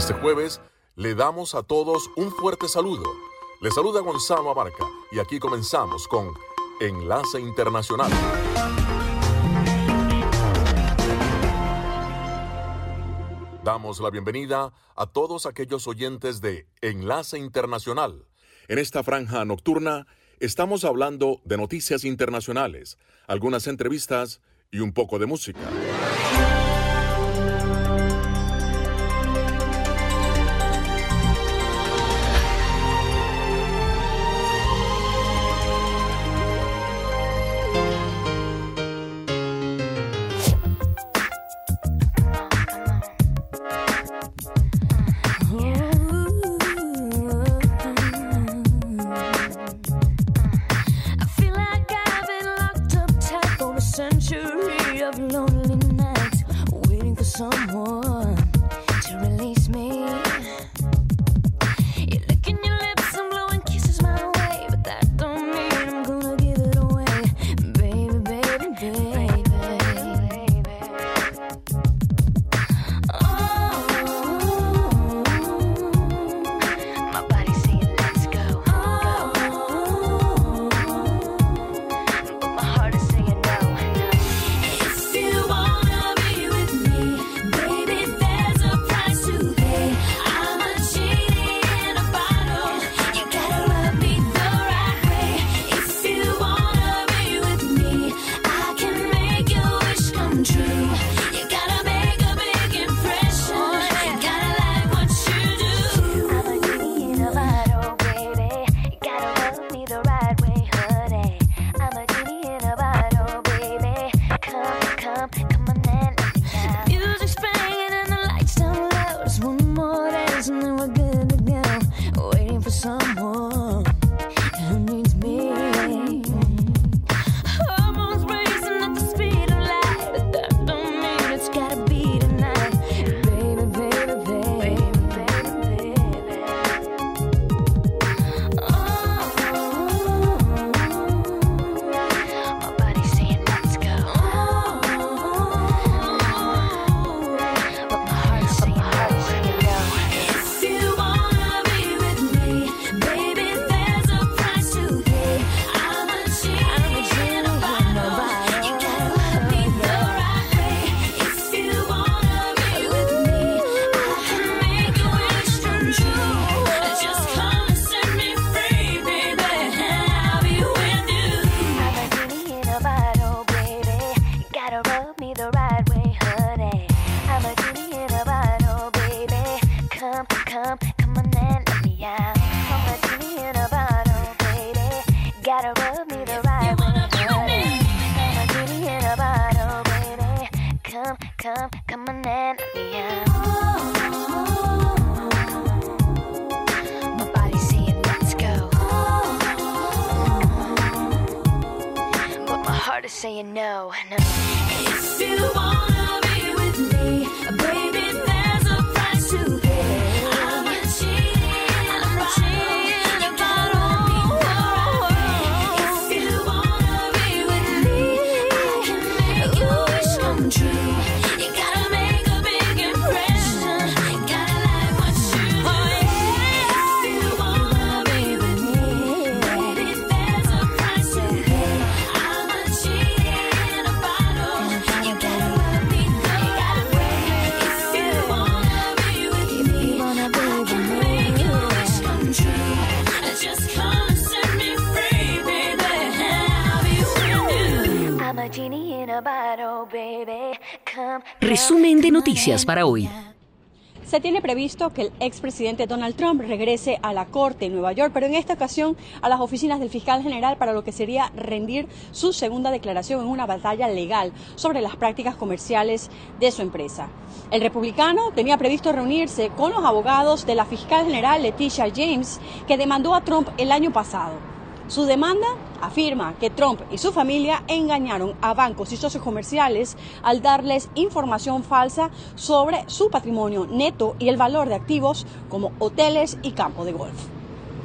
Este jueves le damos a todos un fuerte saludo. Le saluda Gonzalo Abarca y aquí comenzamos con Enlace Internacional. Damos la bienvenida a todos aquellos oyentes de Enlace Internacional. En esta franja nocturna estamos hablando de noticias internacionales, algunas entrevistas y un poco de música. Resumen de noticias para hoy. Se tiene previsto que el expresidente Donald Trump regrese a la Corte en Nueva York, pero en esta ocasión a las oficinas del fiscal general para lo que sería rendir su segunda declaración en una batalla legal sobre las prácticas comerciales de su empresa. El republicano tenía previsto reunirse con los abogados de la fiscal general Leticia James, que demandó a Trump el año pasado. Su demanda afirma que Trump y su familia engañaron a bancos y socios comerciales al darles información falsa sobre su patrimonio neto y el valor de activos como hoteles y campo de golf.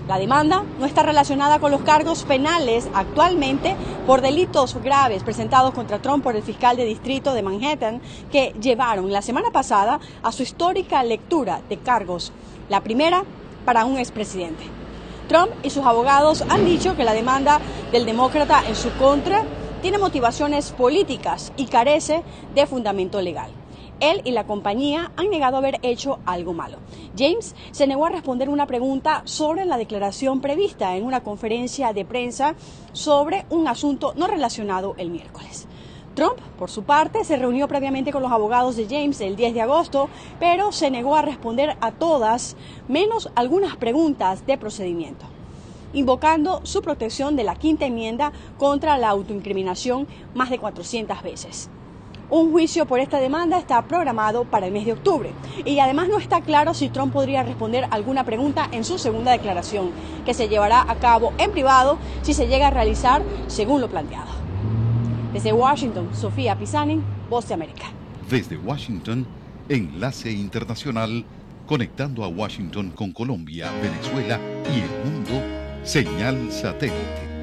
La demanda no está relacionada con los cargos penales actualmente por delitos graves presentados contra Trump por el fiscal de distrito de Manhattan que llevaron la semana pasada a su histórica lectura de cargos. La primera para un expresidente. Trump y sus abogados han dicho que la demanda del demócrata en su contra tiene motivaciones políticas y carece de fundamento legal. Él y la compañía han negado haber hecho algo malo. James se negó a responder una pregunta sobre la declaración prevista en una conferencia de prensa sobre un asunto no relacionado el miércoles. Trump, por su parte, se reunió previamente con los abogados de James el 10 de agosto, pero se negó a responder a todas, menos algunas preguntas de procedimiento, invocando su protección de la quinta enmienda contra la autoincriminación más de 400 veces. Un juicio por esta demanda está programado para el mes de octubre y además no está claro si Trump podría responder alguna pregunta en su segunda declaración, que se llevará a cabo en privado si se llega a realizar según lo planteado. Desde Washington, Sofía Pisani, Voz de América. Desde Washington, enlace internacional conectando a Washington con Colombia, Venezuela y el mundo, señal satélite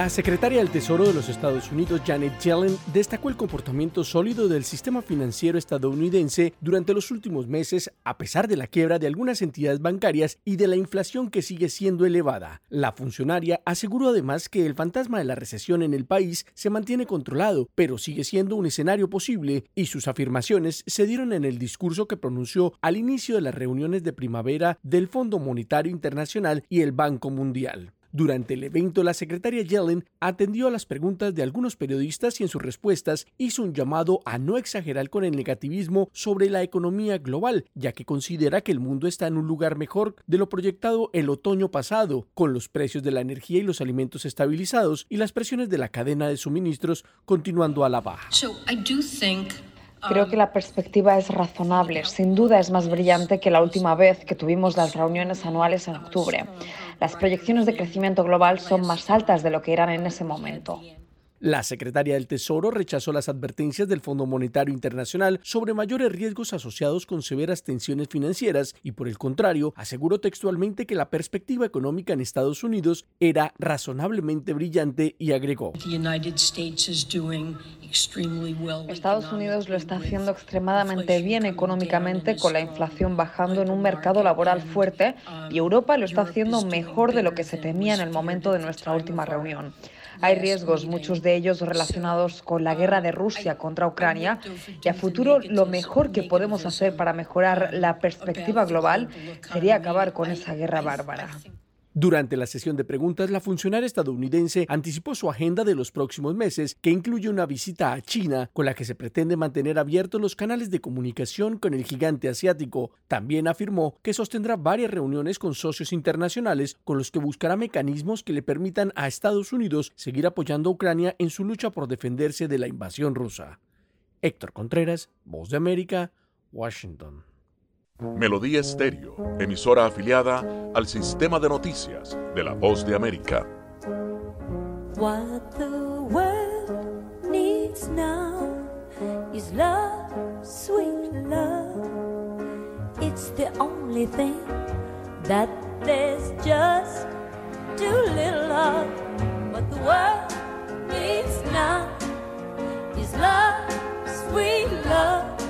La secretaria del Tesoro de los Estados Unidos, Janet Yellen, destacó el comportamiento sólido del sistema financiero estadounidense durante los últimos meses, a pesar de la quiebra de algunas entidades bancarias y de la inflación que sigue siendo elevada. La funcionaria aseguró además que el fantasma de la recesión en el país se mantiene controlado, pero sigue siendo un escenario posible, y sus afirmaciones se dieron en el discurso que pronunció al inicio de las reuniones de primavera del Fondo Monetario Internacional y el Banco Mundial. Durante el evento, la secretaria Yellen atendió a las preguntas de algunos periodistas y en sus respuestas hizo un llamado a no exagerar con el negativismo sobre la economía global, ya que considera que el mundo está en un lugar mejor de lo proyectado el otoño pasado, con los precios de la energía y los alimentos estabilizados y las presiones de la cadena de suministros continuando a la baja. Creo que la perspectiva es razonable. Sin duda es más brillante que la última vez que tuvimos las reuniones anuales en octubre. Las proyecciones de crecimiento global son más altas de lo que eran en ese momento. La secretaria del Tesoro rechazó las advertencias del Fondo Monetario Internacional sobre mayores riesgos asociados con severas tensiones financieras y, por el contrario, aseguró textualmente que la perspectiva económica en Estados Unidos era razonablemente brillante y agregó. Estados Unidos lo está haciendo extremadamente bien económicamente con la inflación bajando en un mercado laboral fuerte y Europa lo está haciendo mejor de lo que se temía en el momento de nuestra última reunión. Hay riesgos, muchos de ellos relacionados con la guerra de Rusia contra Ucrania, y a futuro lo mejor que podemos hacer para mejorar la perspectiva global sería acabar con esa guerra bárbara. Durante la sesión de preguntas, la funcionaria estadounidense anticipó su agenda de los próximos meses, que incluye una visita a China, con la que se pretende mantener abiertos los canales de comunicación con el gigante asiático. También afirmó que sostendrá varias reuniones con socios internacionales con los que buscará mecanismos que le permitan a Estados Unidos seguir apoyando a Ucrania en su lucha por defenderse de la invasión rusa. Héctor Contreras, Voz de América, Washington. Melodía Estéreo, emisora afiliada al sistema de noticias de la Voz de América. What the world needs now is love, sweet love. It's the only thing that there's just too little of. What the world needs now is love, sweet love.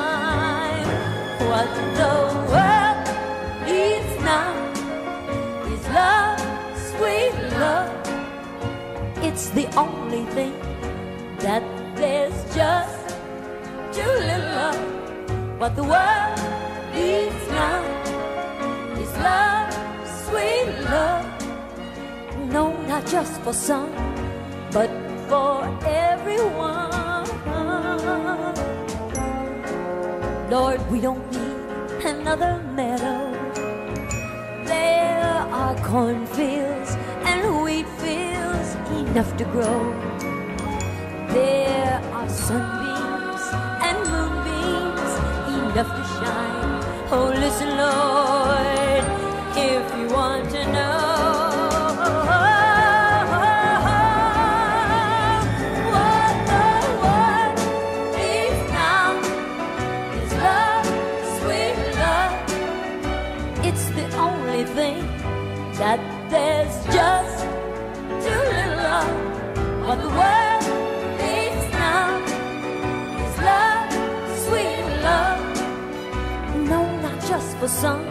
what the world needs now is love, sweet love. It's the only thing that there's just too little of. What the world needs now is love, sweet love. No, not just for some, but for everyone. Lord, we don't need another meadow. There are cornfields and wheat fields enough to grow. There are sunbeams and moonbeams enough to shine. Oh, listen, Lord, if you want to know. For some,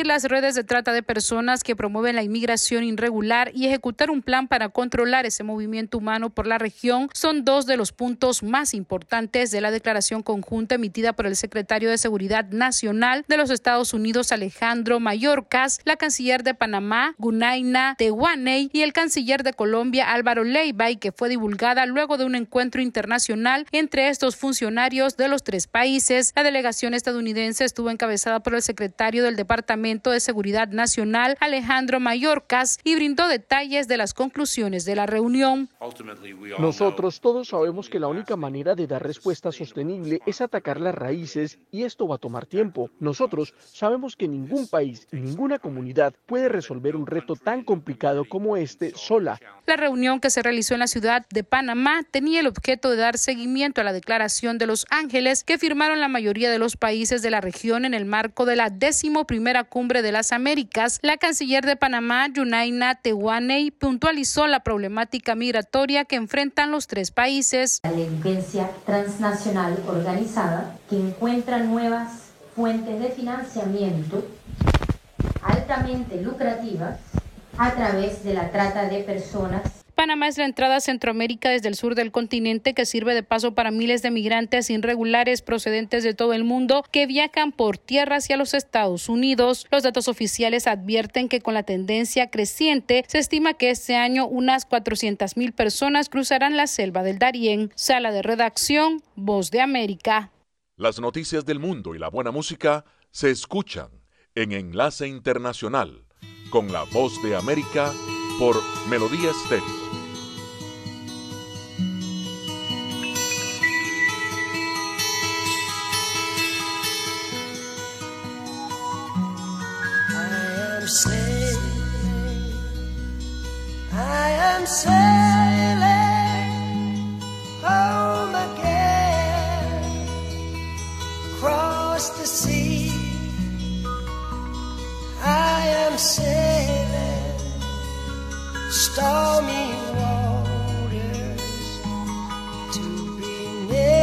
Las redes de trata de personas que promueven la inmigración irregular y ejecutar un plan para controlar ese movimiento humano por la región son dos de los puntos más importantes de la declaración conjunta emitida por el secretario de Seguridad Nacional de los Estados Unidos, Alejandro Mayorkas, la canciller de Panamá, Gunaina Tehuaney, y el canciller de Colombia, Álvaro Leiva, y que fue divulgada luego de un encuentro internacional entre estos funcionarios de los tres países. La delegación estadounidense estuvo encabezada por el secretario del Departamento Departamento de Seguridad Nacional, Alejandro Mayorkas, y brindó detalles de las conclusiones de la reunión. Nosotros todos sabemos que la única manera de dar respuesta sostenible es atacar las raíces y esto va a tomar tiempo. Nosotros sabemos que ningún país y ninguna comunidad puede resolver un reto tan complicado como este sola. La reunión que se realizó en la ciudad de Panamá tenía el objeto de dar seguimiento a la declaración de Los Ángeles que firmaron la mayoría de los países de la región en el marco de la décimo primera cumbre de las Américas. La canciller de Panamá, Yunaina Tehuaney, puntualizó la problemática migratoria que enfrentan los tres países. La delincuencia transnacional organizada que encuentra nuevas fuentes de financiamiento altamente lucrativas a través de la trata de personas Panamá es la entrada a Centroamérica desde el sur del continente que sirve de paso para miles de migrantes irregulares procedentes de todo el mundo que viajan por tierra hacia los Estados Unidos. Los datos oficiales advierten que con la tendencia creciente se estima que este año unas 400 mil personas cruzarán la selva del Darién. Sala de redacción, Voz de América. Las noticias del mundo y la buena música se escuchan en Enlace Internacional con la Voz de América por Melodía Estéreo. I am sailing home again, across the sea. I am sailing stormy waters to be near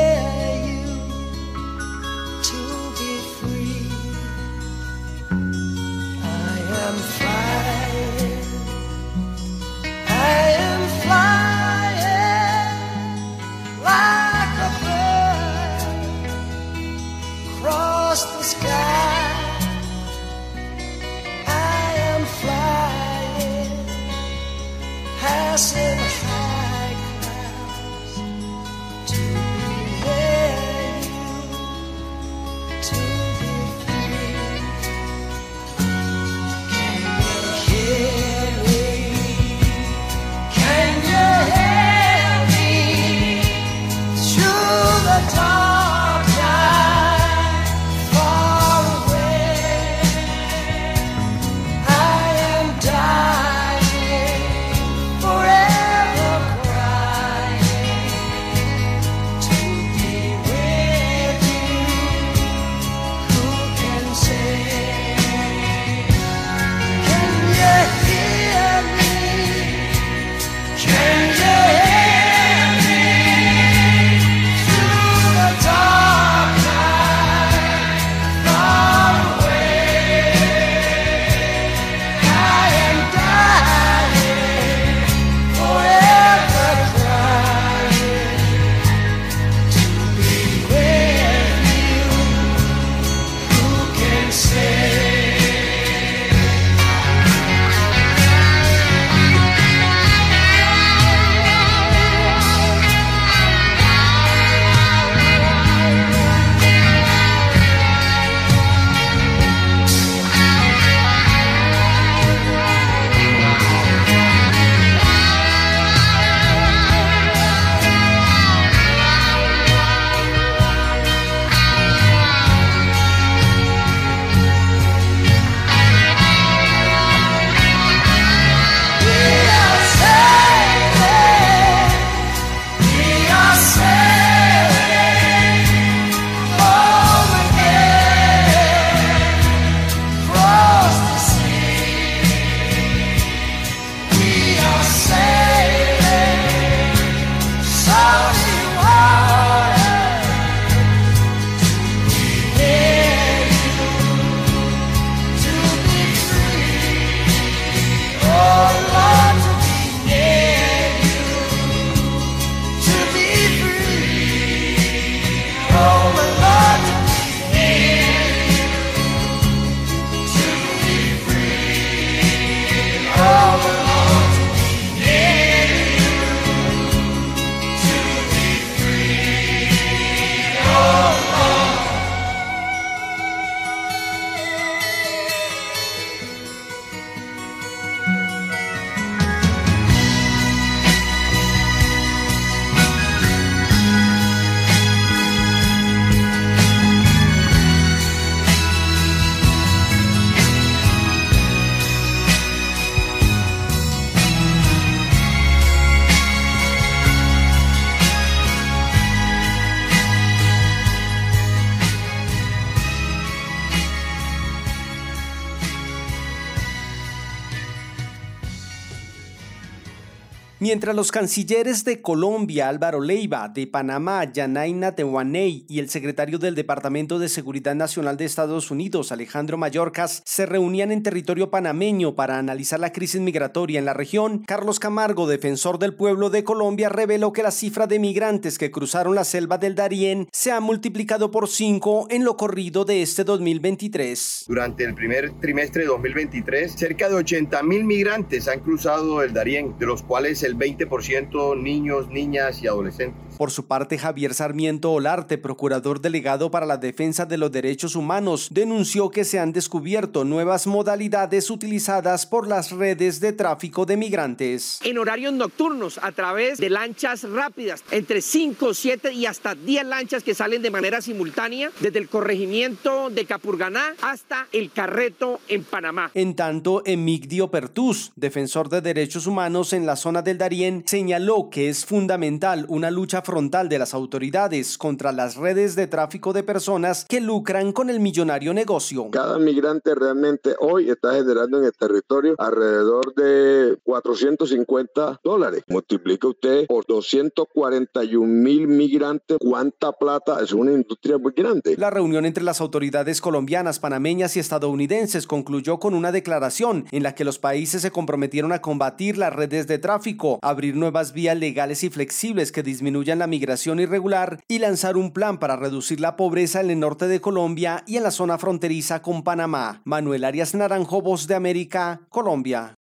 Mientras los cancilleres de Colombia, Álvaro Leiva, de Panamá, Yanaina Tehuaney y el secretario del Departamento de Seguridad Nacional de Estados Unidos, Alejandro Mayorkas, se reunían en territorio panameño para analizar la crisis migratoria en la región, Carlos Camargo, defensor del pueblo de Colombia, reveló que la cifra de migrantes que cruzaron la selva del Darién se ha multiplicado por cinco en lo corrido de este 2023. Durante el primer trimestre de 2023, cerca de 80 mil migrantes han cruzado el Darién, de los cuales el 20% niños, niñas y adolescentes. Por su parte, Javier Sarmiento Olarte, procurador delegado para la defensa de los derechos humanos, denunció que se han descubierto nuevas modalidades utilizadas por las redes de tráfico de migrantes. En horarios nocturnos, a través de lanchas rápidas, entre 5, 7 y hasta 10 lanchas que salen de manera simultánea desde el corregimiento de Capurganá hasta el Carreto en Panamá. En tanto, Emigdio Pertus, defensor de derechos humanos en la zona del Darién, señaló que es fundamental una lucha frontal de las autoridades contra las redes de tráfico de personas que lucran con el millonario negocio. Cada migrante realmente hoy está generando en el territorio alrededor de 450 dólares. Multiplica usted por 241 mil migrantes, ¿cuánta plata? Es una industria muy grande. La reunión entre las autoridades colombianas, panameñas y estadounidenses concluyó con una declaración en la que los países se comprometieron a combatir las redes de tráfico, abrir nuevas vías legales y flexibles que disminuyan la migración irregular y lanzar un plan para reducir la pobreza en el norte de Colombia y en la zona fronteriza con Panamá. Manuel Arias Naranjo, Voz de América, Colombia.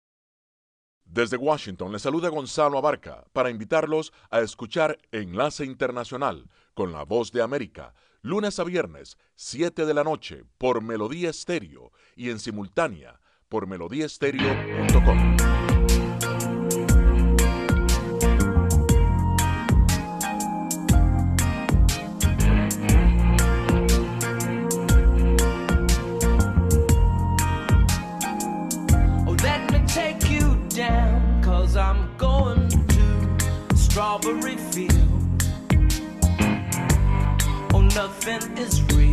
Desde Washington le saluda Gonzalo Abarca para invitarlos a escuchar Enlace Internacional con la Voz de América, lunes a viernes, 7 de la noche, por Melodía Estéreo y en simultánea por melodíaestéreo.com. Field. Oh, nothing is real,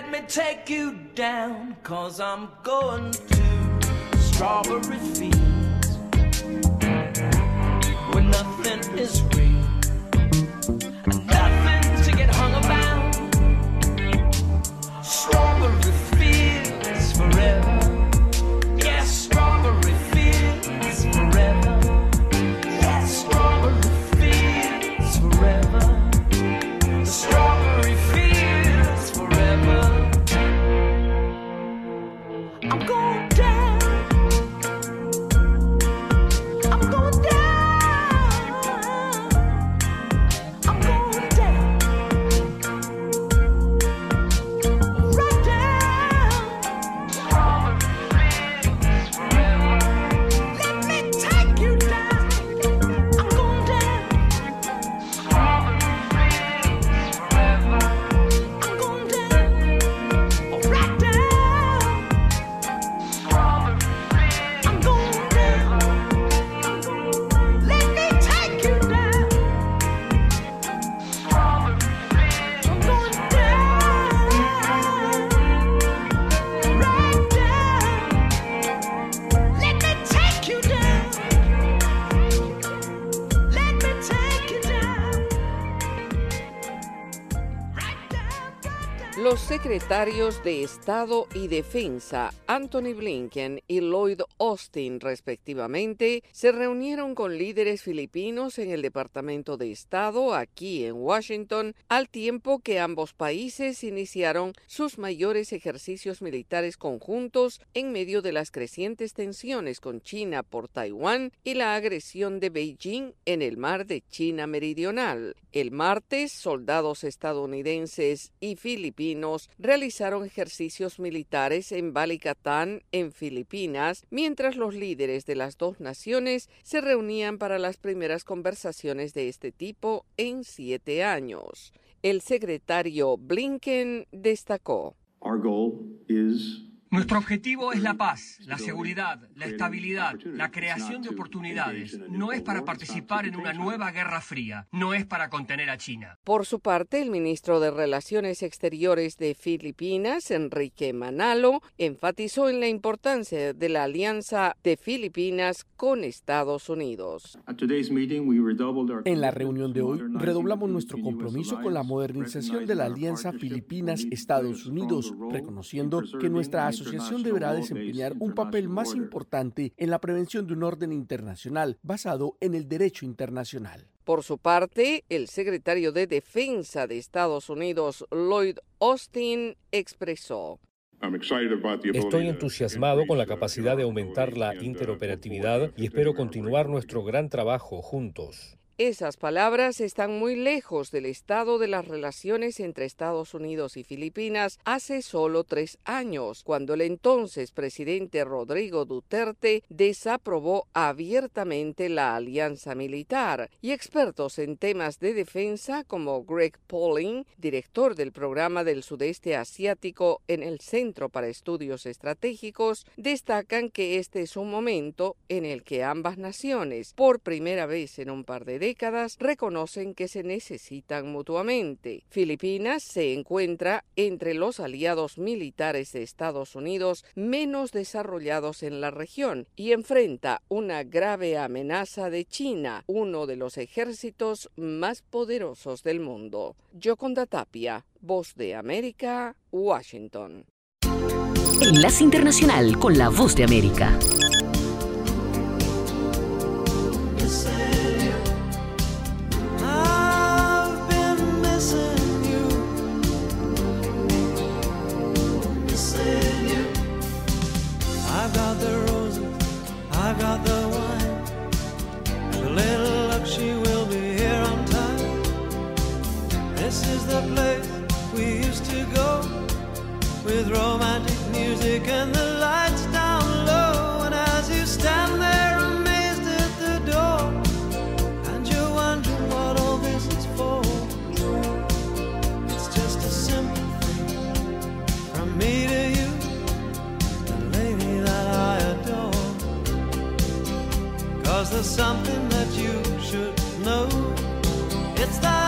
Let me take you down, cause I'm going to strawberry fields where nothing is real secretarios de Estado y Defensa, Anthony Blinken y Lloyd Austin, respectivamente, se reunieron con líderes filipinos en el Departamento de Estado aquí en Washington, al tiempo que ambos países iniciaron sus mayores ejercicios militares conjuntos en medio de las crecientes tensiones con China por Taiwán y la agresión de Beijing en el mar de China Meridional. El martes, soldados estadounidenses y filipinos realizaron ejercicios militares en Balikatan, en Filipinas, mientras los líderes de las dos naciones se reunían para las primeras conversaciones de este tipo en siete años. El secretario Blinken destacó. Nuestro objetivo es la paz, la seguridad, la estabilidad, la creación de oportunidades. No es para participar en una nueva guerra fría, no es para contener a China. Por su parte, el ministro de Relaciones Exteriores de Filipinas, Enrique Manalo, enfatizó en la importancia de la alianza de Filipinas con Estados Unidos. En la reunión de hoy, redoblamos nuestro compromiso con la modernización de la alianza Filipinas-Estados Unidos, reconociendo que nuestra asociación deberá desempeñar un papel más importante en la prevención de un orden internacional basado en el derecho internacional. Por su parte, el secretario de Defensa de Estados Unidos, Lloyd Austin, expresó. Estoy entusiasmado con la capacidad de aumentar la interoperatividad y espero continuar nuestro gran trabajo juntos. Esas palabras están muy lejos del estado de las relaciones entre Estados Unidos y Filipinas hace solo tres años, cuando el entonces presidente Rodrigo Duterte desaprobó abiertamente la alianza militar y expertos en temas de defensa como Greg Pauling, director del programa del sudeste asiático en el Centro para Estudios Estratégicos, destacan que este es un momento en el que ambas naciones, por primera vez en un par de décadas reconocen que se necesitan mutuamente. Filipinas se encuentra entre los aliados militares de Estados Unidos menos desarrollados en la región y enfrenta una grave amenaza de China, uno de los ejércitos más poderosos del mundo. Yoconda Tapia, Voz de América, Washington. Enlace Internacional con la Voz de América. With romantic music and the lights down low. And as you stand there amazed at the door. And you're wondering what all this is for. It's just a simple thing from me to you, the lady that I adore. Cause there's something that you should know. It's that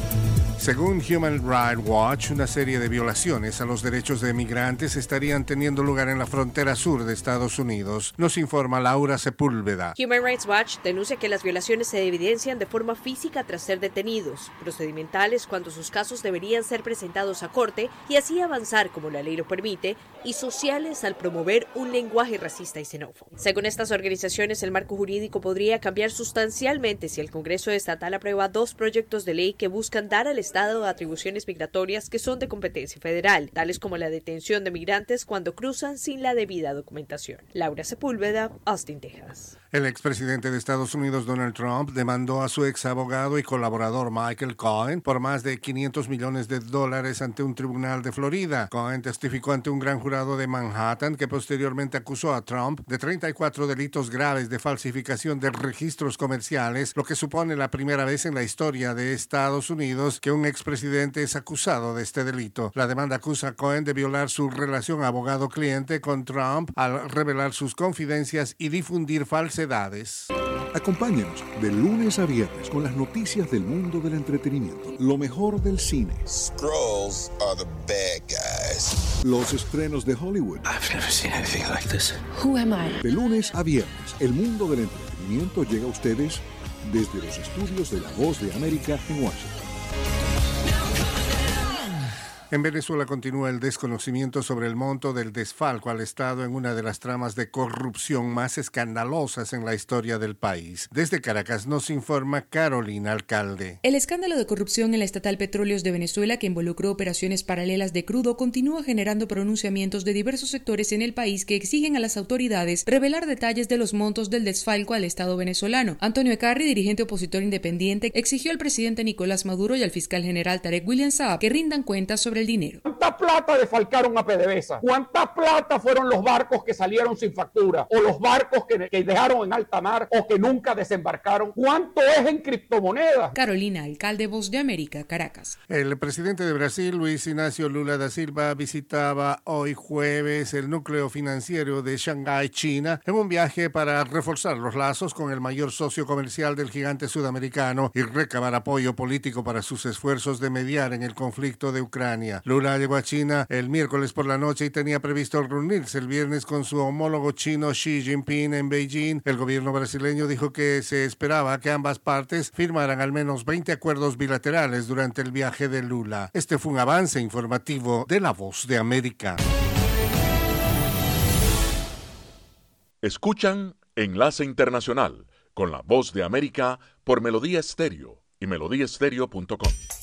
Según Human Rights Watch, una serie de violaciones a los derechos de migrantes estarían teniendo lugar en la frontera sur de Estados Unidos, nos informa Laura Sepúlveda. Human Rights Watch denuncia que las violaciones se evidencian de forma física tras ser detenidos, procedimentales cuando sus casos deberían ser presentados a corte y así avanzar como la ley lo permite, y sociales al promover un lenguaje racista y xenófobo. Según estas organizaciones, el marco jurídico podría cambiar sustancialmente si el Congreso estatal aprueba dos proyectos de ley que buscan dar al Estado atribuciones migratorias que son de competencia federal, tales como la detención de migrantes cuando cruzan sin la debida documentación. Laura Sepúlveda, Austin, Texas. El expresidente de Estados Unidos, Donald Trump, demandó a su ex abogado y colaborador Michael Cohen por más de 500 millones de dólares ante un tribunal de Florida. Cohen testificó ante un gran jurado de Manhattan que posteriormente acusó a Trump de 34 delitos graves de falsificación de registros comerciales, lo que supone la primera vez en la historia de Estados Unidos que un expresidente es acusado de este delito. La demanda acusa a Cohen de violar su relación abogado-cliente con Trump al revelar sus confidencias y difundir Acompáñenos de lunes a viernes con las noticias del mundo del entretenimiento, lo mejor del cine, Scrolls are the bad guys. los estrenos de Hollywood. I've never seen anything like this. Who am I? De lunes a viernes, el mundo del entretenimiento llega a ustedes desde los estudios de La Voz de América en Washington. En Venezuela continúa el desconocimiento sobre el monto del desfalco al Estado en una de las tramas de corrupción más escandalosas en la historia del país. Desde Caracas nos informa Carolina Alcalde. El escándalo de corrupción en la estatal Petróleos de Venezuela, que involucró operaciones paralelas de crudo, continúa generando pronunciamientos de diversos sectores en el país que exigen a las autoridades revelar detalles de los montos del desfalco al Estado venezolano. Antonio Ecarri, dirigente opositor independiente, exigió al presidente Nicolás Maduro y al fiscal general Tarek William Saab que rindan cuentas sobre el dinero. ¿Cuánta plata defalcaron a PDVSA? ¿Cuánta plata fueron los barcos que salieron sin factura? ¿O los barcos que, que dejaron en alta mar o que nunca desembarcaron? ¿Cuánto es en criptomonedas? Carolina, alcalde Voz de América, Caracas. El presidente de Brasil, Luis Ignacio Lula da Silva, visitaba hoy jueves el núcleo financiero de Shanghái, China, en un viaje para reforzar los lazos con el mayor socio comercial del gigante sudamericano y recabar apoyo político para sus esfuerzos de mediar en el conflicto de Ucrania. Lula llegó a China el miércoles por la noche y tenía previsto reunirse el viernes con su homólogo chino Xi Jinping en Beijing. El gobierno brasileño dijo que se esperaba que ambas partes firmaran al menos 20 acuerdos bilaterales durante el viaje de Lula. Este fue un avance informativo de La Voz de América. Escuchan Enlace Internacional con la Voz de América por Melodía Estéreo y melodíaestéreo.com.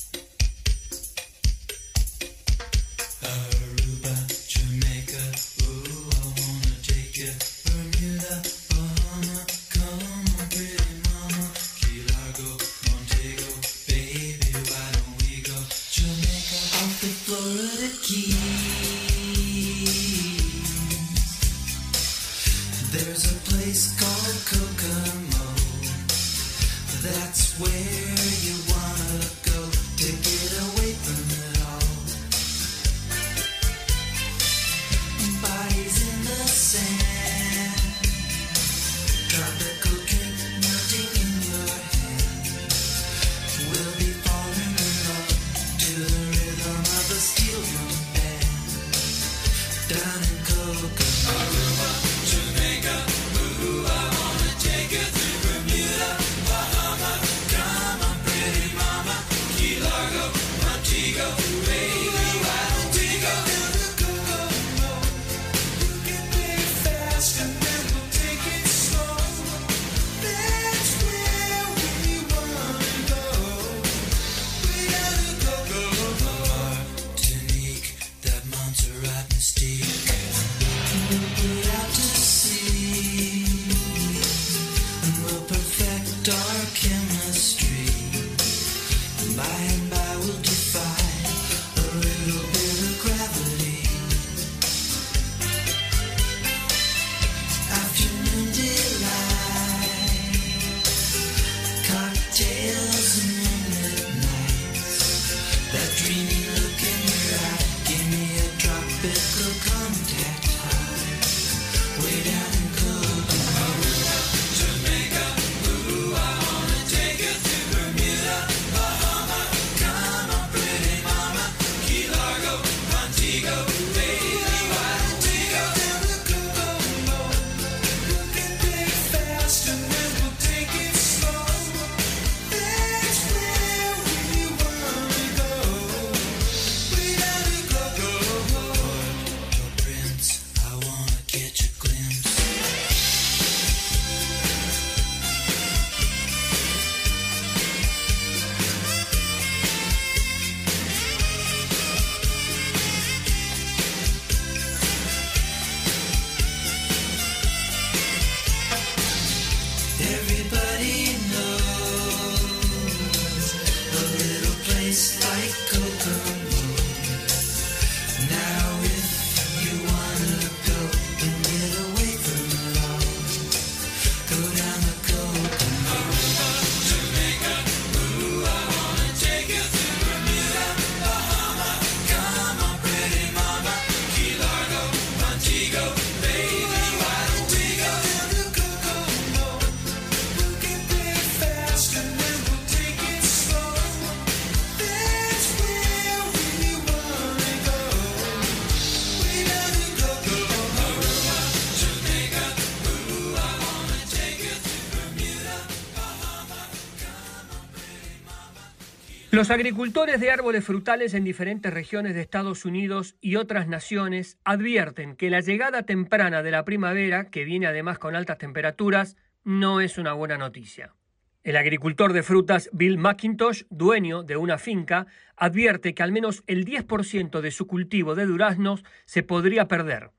Los agricultores de árboles frutales en diferentes regiones de Estados Unidos y otras naciones advierten que la llegada temprana de la primavera, que viene además con altas temperaturas, no es una buena noticia. El agricultor de frutas Bill McIntosh, dueño de una finca, advierte que al menos el 10% de su cultivo de duraznos se podría perder.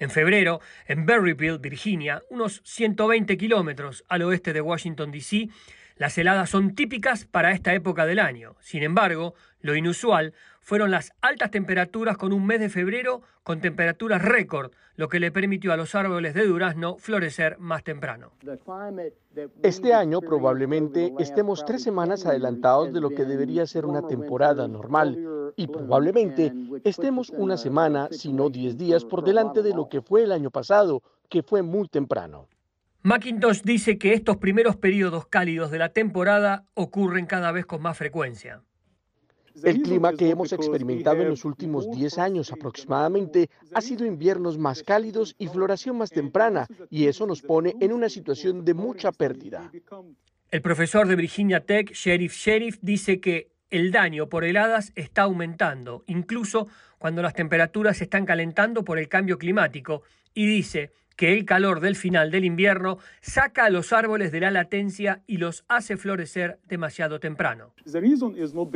En febrero, en Berryville, Virginia, unos 120 kilómetros al oeste de Washington, D.C., las heladas son típicas para esta época del año. Sin embargo, lo inusual fueron las altas temperaturas con un mes de febrero con temperaturas récord, lo que le permitió a los árboles de durazno florecer más temprano. Este año probablemente estemos tres semanas adelantados de lo que debería ser una temporada normal y probablemente estemos una semana, si no diez días, por delante de lo que fue el año pasado, que fue muy temprano. Macintosh dice que estos primeros periodos cálidos de la temporada ocurren cada vez con más frecuencia. El clima que hemos experimentado en los últimos 10 años aproximadamente ha sido inviernos más cálidos y floración más temprana, y eso nos pone en una situación de mucha pérdida. El profesor de Virginia Tech, Sheriff Sheriff, dice que el daño por heladas está aumentando, incluso cuando las temperaturas se están calentando por el cambio climático, y dice que el calor del final del invierno saca a los árboles de la latencia y los hace florecer demasiado temprano.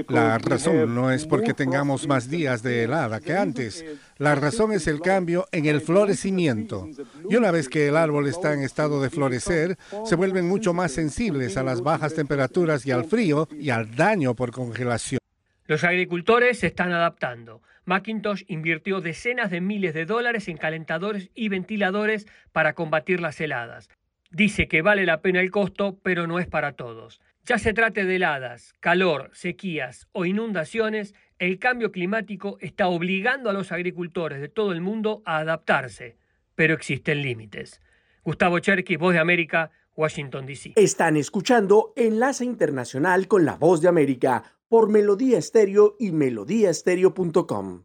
La razón no es porque tengamos más días de helada que antes. La razón es el cambio en el florecimiento. Y una vez que el árbol está en estado de florecer, se vuelven mucho más sensibles a las bajas temperaturas y al frío y al daño por congelación. Los agricultores se están adaptando. Macintosh invirtió decenas de miles de dólares en calentadores y ventiladores para combatir las heladas. Dice que vale la pena el costo, pero no es para todos. Ya se trate de heladas, calor, sequías o inundaciones, el cambio climático está obligando a los agricultores de todo el mundo a adaptarse, pero existen límites. Gustavo Cherky, Voz de América, Washington, D.C. Están escuchando Enlace Internacional con la Voz de América por Melodía Estéreo y melodíaestéreo.com.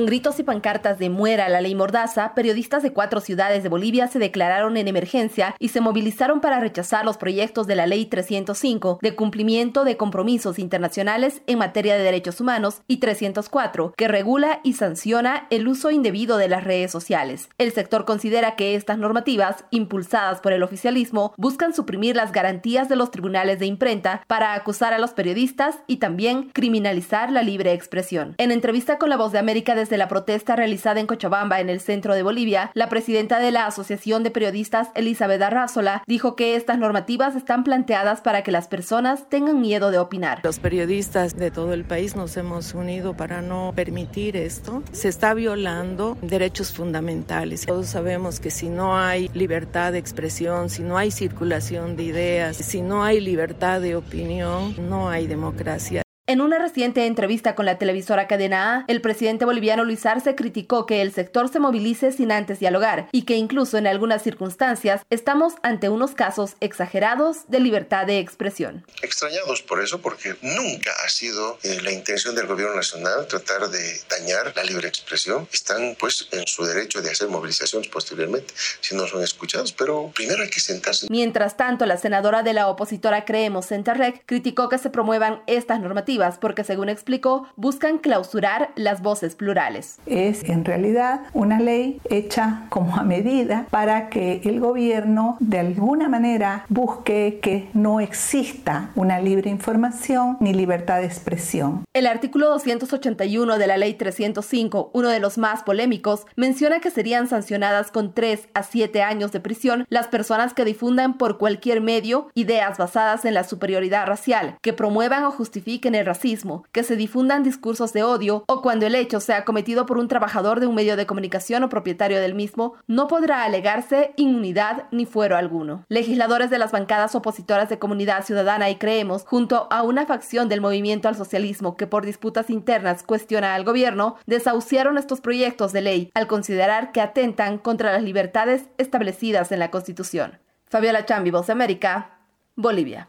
Con gritos y pancartas de muera la ley Mordaza, periodistas de cuatro ciudades de Bolivia se declararon en emergencia y se movilizaron para rechazar los proyectos de la ley 305 de cumplimiento de compromisos internacionales en materia de derechos humanos y 304 que regula y sanciona el uso indebido de las redes sociales. El sector considera que estas normativas, impulsadas por el oficialismo, buscan suprimir las garantías de los tribunales de imprenta para acusar a los periodistas y también criminalizar la libre expresión. En entrevista con La Voz de América desde la protesta realizada en Cochabamba, en el centro de Bolivia, la presidenta de la Asociación de Periodistas, Elizabeth Arrázola, dijo que estas normativas están planteadas para que las personas tengan miedo de opinar. Los periodistas de todo el país nos hemos unido para no permitir esto. Se está violando derechos fundamentales. Todos sabemos que si no hay libertad de expresión, si no hay circulación de ideas, si no hay libertad de opinión, no hay democracia. En una reciente entrevista con la televisora Cadena A, el presidente boliviano Luis Arce criticó que el sector se movilice sin antes dialogar y que incluso en algunas circunstancias estamos ante unos casos exagerados de libertad de expresión. Extrañados por eso, porque nunca ha sido eh, la intención del gobierno nacional tratar de dañar la libre expresión. Están pues en su derecho de hacer movilizaciones posteriormente si no son escuchados, pero primero hay que sentarse. Mientras tanto, la senadora de la opositora Creemos Centerrec criticó que se promuevan estas normativas porque, según explicó, buscan clausurar las voces plurales. Es en realidad una ley hecha como a medida para que el gobierno de alguna manera busque que no exista una libre información ni libertad de expresión. El artículo 281 de la ley 305, uno de los más polémicos, menciona que serían sancionadas con 3 a 7 años de prisión las personas que difundan por cualquier medio ideas basadas en la superioridad racial, que promuevan o justifiquen el racismo, que se difundan discursos de odio o cuando el hecho sea cometido por un trabajador de un medio de comunicación o propietario del mismo, no podrá alegarse inmunidad ni fuero alguno. Legisladores de las bancadas opositoras de Comunidad Ciudadana y Creemos, junto a una facción del movimiento al socialismo que por disputas internas cuestiona al gobierno, desahuciaron estos proyectos de ley al considerar que atentan contra las libertades establecidas en la Constitución. Fabiola Chambi, Voz América, Bolivia.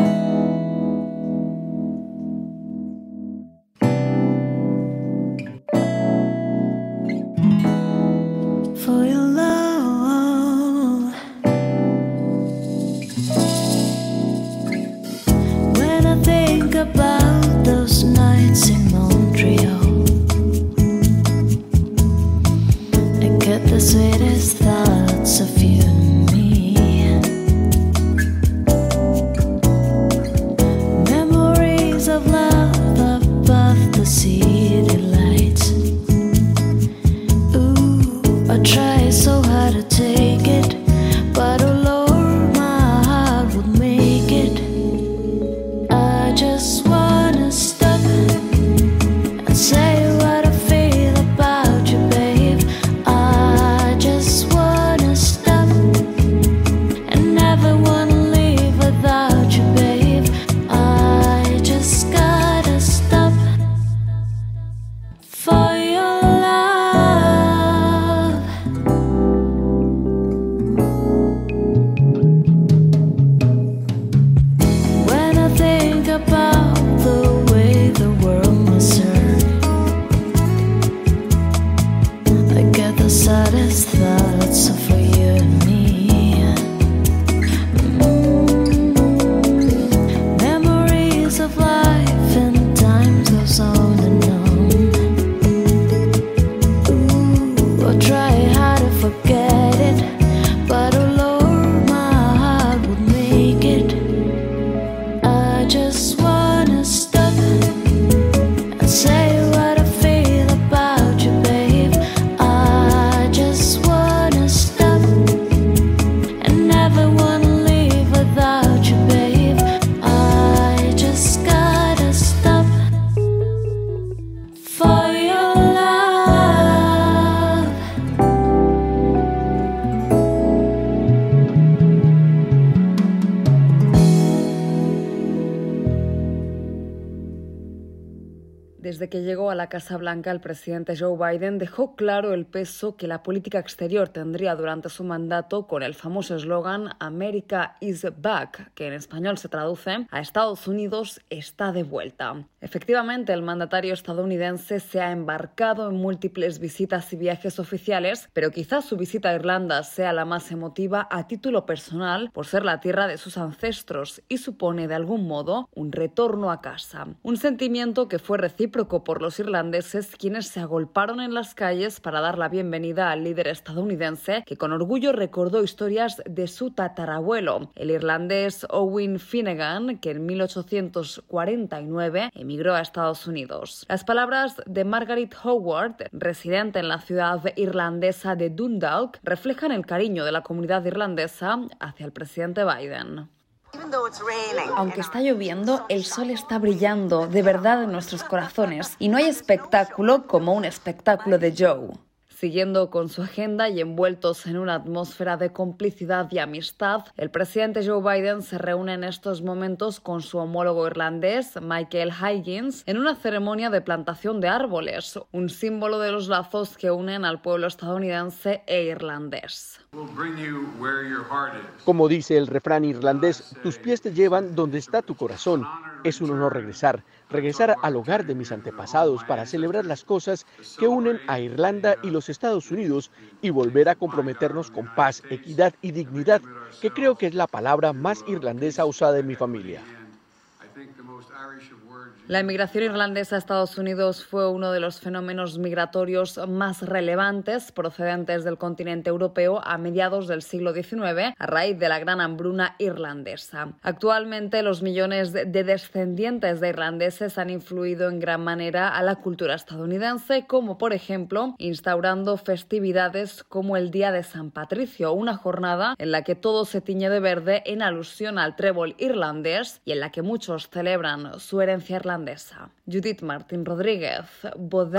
Casa Blanca, el presidente Joe Biden dejó claro el peso que la política exterior tendría durante su mandato con el famoso eslogan America is back, que en español se traduce a Estados Unidos está de vuelta. Efectivamente, el mandatario estadounidense se ha embarcado en múltiples visitas y viajes oficiales, pero quizás su visita a Irlanda sea la más emotiva a título personal por ser la tierra de sus ancestros y supone de algún modo un retorno a casa. Un sentimiento que fue recíproco por los irlandeses quienes se agolparon en las calles para dar la bienvenida al líder estadounidense que con orgullo recordó historias de su tatarabuelo, el irlandés Owen Finnegan, que en 1849 emigró a Estados Unidos. Las palabras de Margaret Howard, residente en la ciudad irlandesa de Dundalk, reflejan el cariño de la comunidad irlandesa hacia el presidente Biden. Aunque está lloviendo, el sol está brillando de verdad en nuestros corazones y no hay espectáculo como un espectáculo de Joe. Siguiendo con su agenda y envueltos en una atmósfera de complicidad y amistad, el presidente Joe Biden se reúne en estos momentos con su homólogo irlandés, Michael Higgins, en una ceremonia de plantación de árboles, un símbolo de los lazos que unen al pueblo estadounidense e irlandés. Como dice el refrán irlandés, tus pies te llevan donde está tu corazón. Es un honor regresar, regresar al hogar de mis antepasados para celebrar las cosas que unen a Irlanda y los Estados Unidos y volver a comprometernos con paz, equidad y dignidad, que creo que es la palabra más irlandesa usada en mi familia. La emigración irlandesa a Estados Unidos fue uno de los fenómenos migratorios más relevantes procedentes del continente europeo a mediados del siglo XIX a raíz de la gran hambruna irlandesa. Actualmente los millones de descendientes de irlandeses han influido en gran manera a la cultura estadounidense, como por ejemplo instaurando festividades como el Día de San Patricio, una jornada en la que todo se tiñe de verde en alusión al trébol irlandés y en la que muchos celebran su herencia irlandesa. Judith Martín Rodríguez, Voz.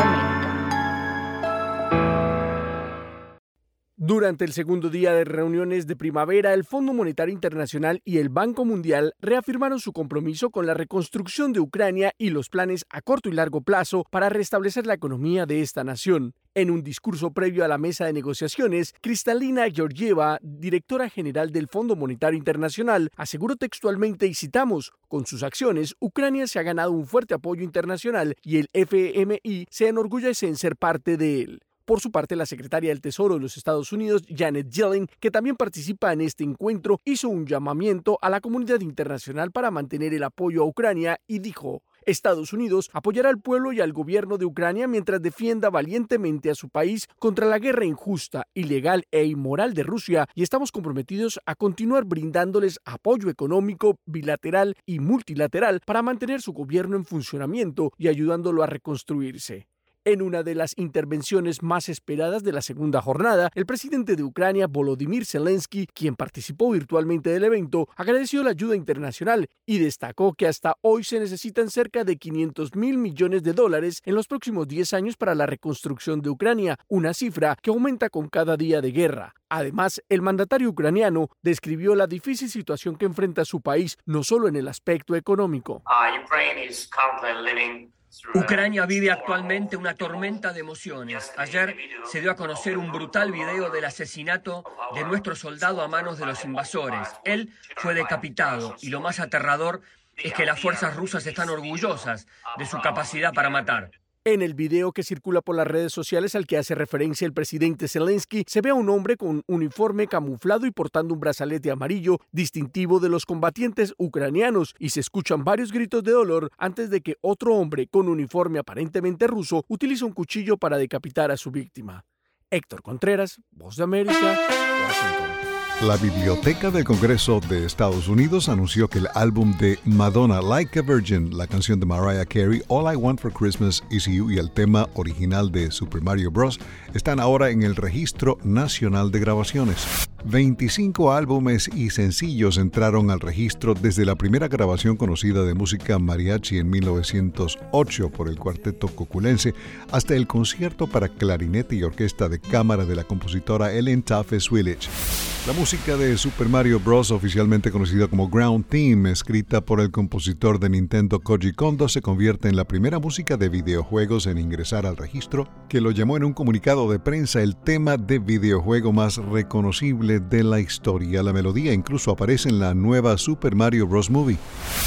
Durante el segundo día de reuniones de primavera, el Fondo Monetario Internacional y el Banco Mundial reafirmaron su compromiso con la reconstrucción de Ucrania y los planes a corto y largo plazo para restablecer la economía de esta nación. En un discurso previo a la mesa de negociaciones, Cristalina Georgieva, directora general del Fondo Monetario Internacional, aseguró textualmente y citamos, con sus acciones, Ucrania se ha ganado un fuerte apoyo internacional y el FMI se enorgullece en ser parte de él. Por su parte, la secretaria del Tesoro de los Estados Unidos, Janet Yellen, que también participa en este encuentro, hizo un llamamiento a la comunidad internacional para mantener el apoyo a Ucrania y dijo, Estados Unidos apoyará al pueblo y al gobierno de Ucrania mientras defienda valientemente a su país contra la guerra injusta, ilegal e inmoral de Rusia y estamos comprometidos a continuar brindándoles apoyo económico, bilateral y multilateral para mantener su gobierno en funcionamiento y ayudándolo a reconstruirse. En una de las intervenciones más esperadas de la segunda jornada, el presidente de Ucrania, Volodymyr Zelensky, quien participó virtualmente del evento, agradeció la ayuda internacional y destacó que hasta hoy se necesitan cerca de 500 mil millones de dólares en los próximos 10 años para la reconstrucción de Ucrania, una cifra que aumenta con cada día de guerra. Además, el mandatario ucraniano describió la difícil situación que enfrenta su país, no solo en el aspecto económico. Ucrania vive actualmente una tormenta de emociones. Ayer se dio a conocer un brutal video del asesinato de nuestro soldado a manos de los invasores. Él fue decapitado y lo más aterrador es que las fuerzas rusas están orgullosas de su capacidad para matar. En el video que circula por las redes sociales al que hace referencia el presidente Zelensky, se ve a un hombre con uniforme camuflado y portando un brazalete amarillo distintivo de los combatientes ucranianos y se escuchan varios gritos de dolor antes de que otro hombre con uniforme aparentemente ruso utilice un cuchillo para decapitar a su víctima. Héctor Contreras, Voz de América, Washington. La Biblioteca del Congreso de Estados Unidos anunció que el álbum de Madonna Like a Virgin, la canción de Mariah Carey, All I Want for Christmas Is You y el tema original de Super Mario Bros. están ahora en el Registro Nacional de Grabaciones. 25 álbumes y sencillos entraron al registro desde la primera grabación conocida de música mariachi en 1908 por el cuarteto coculense hasta el concierto para clarinete y orquesta de cámara de la compositora Ellen Taffes Willich. La música de Super Mario Bros., oficialmente conocida como Ground Theme, escrita por el compositor de Nintendo Koji Kondo, se convierte en la primera música de videojuegos en ingresar al registro, que lo llamó en un comunicado de prensa el tema de videojuego más reconocible de la historia. La melodía incluso aparece en la nueva Super Mario Bros. Movie.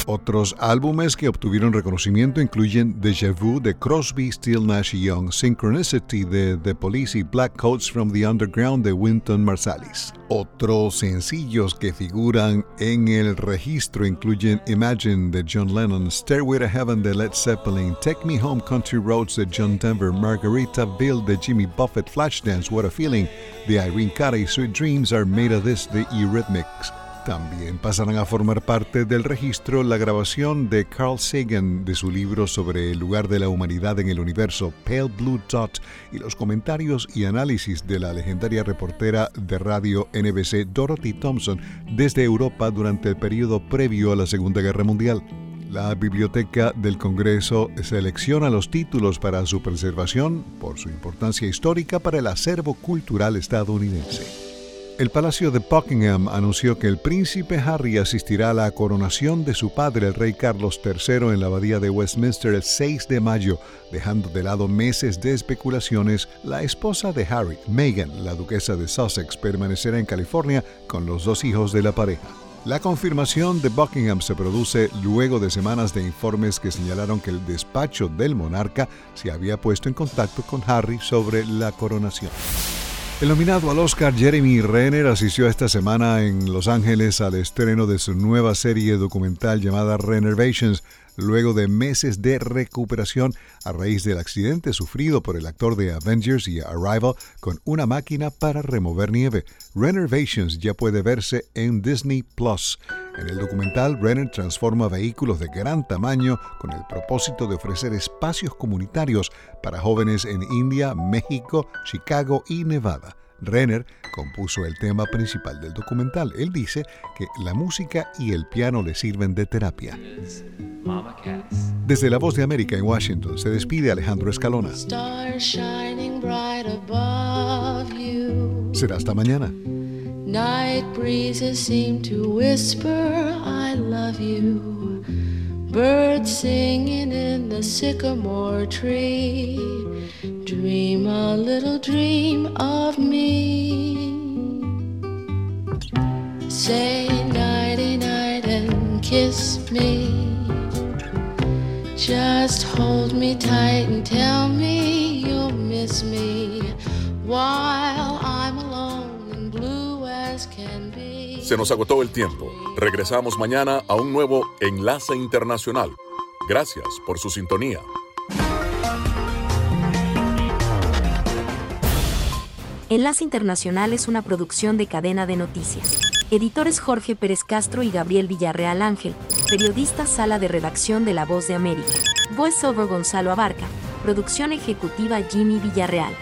Otros álbumes que obtuvieron reconocimiento incluyen Deja Vu de Crosby, Still Nash Young, Synchronicity de The Police y Black Coats from the Underground de Winton Marsalis. Otros sencillos que figuran en el registro incluyen Imagine de John Lennon, Stairway to Heaven de Led Zeppelin, Take Me Home Country Roads de John Denver, Margarita Bill de Jimmy Buffett, Flashdance, What a Feeling de Irene Cara y Sweet Dreams Are Made of This de Eurythmics. También pasarán a formar parte del registro la grabación de Carl Sagan de su libro sobre el lugar de la humanidad en el universo, Pale Blue Dot, y los comentarios y análisis de la legendaria reportera de radio NBC Dorothy Thompson desde Europa durante el periodo previo a la Segunda Guerra Mundial. La Biblioteca del Congreso selecciona los títulos para su preservación por su importancia histórica para el acervo cultural estadounidense. El Palacio de Buckingham anunció que el príncipe Harry asistirá a la coronación de su padre, el rey Carlos III, en la abadía de Westminster el 6 de mayo, dejando de lado meses de especulaciones. La esposa de Harry, Meghan, la duquesa de Sussex, permanecerá en California con los dos hijos de la pareja. La confirmación de Buckingham se produce luego de semanas de informes que señalaron que el despacho del monarca se había puesto en contacto con Harry sobre la coronación. El nominado al Oscar Jeremy Renner asistió esta semana en Los Ángeles al estreno de su nueva serie documental llamada Renovations, luego de meses de recuperación a raíz del accidente sufrido por el actor de Avengers y Arrival con una máquina para remover nieve. Renovations ya puede verse en Disney Plus. En el documental, Renner transforma vehículos de gran tamaño con el propósito de ofrecer espacios comunitarios para jóvenes en India, México, Chicago y Nevada. Renner compuso el tema principal del documental. Él dice que la música y el piano le sirven de terapia. Desde la Voz de América en Washington se despide Alejandro Escalona. Será hasta mañana. Night breezes seem to whisper, I love you. Birds singing in the sycamore tree. Dream a little dream of me. Say nighty night and kiss me. Just hold me tight and tell me you'll miss me while I'm alone Se nos agotó el tiempo. Regresamos mañana a un nuevo Enlace Internacional. Gracias por su sintonía. Enlace Internacional es una producción de cadena de noticias. Editores Jorge Pérez Castro y Gabriel Villarreal Ángel. Periodista Sala de Redacción de La Voz de América. Voiceover Gonzalo Abarca. Producción ejecutiva Jimmy Villarreal.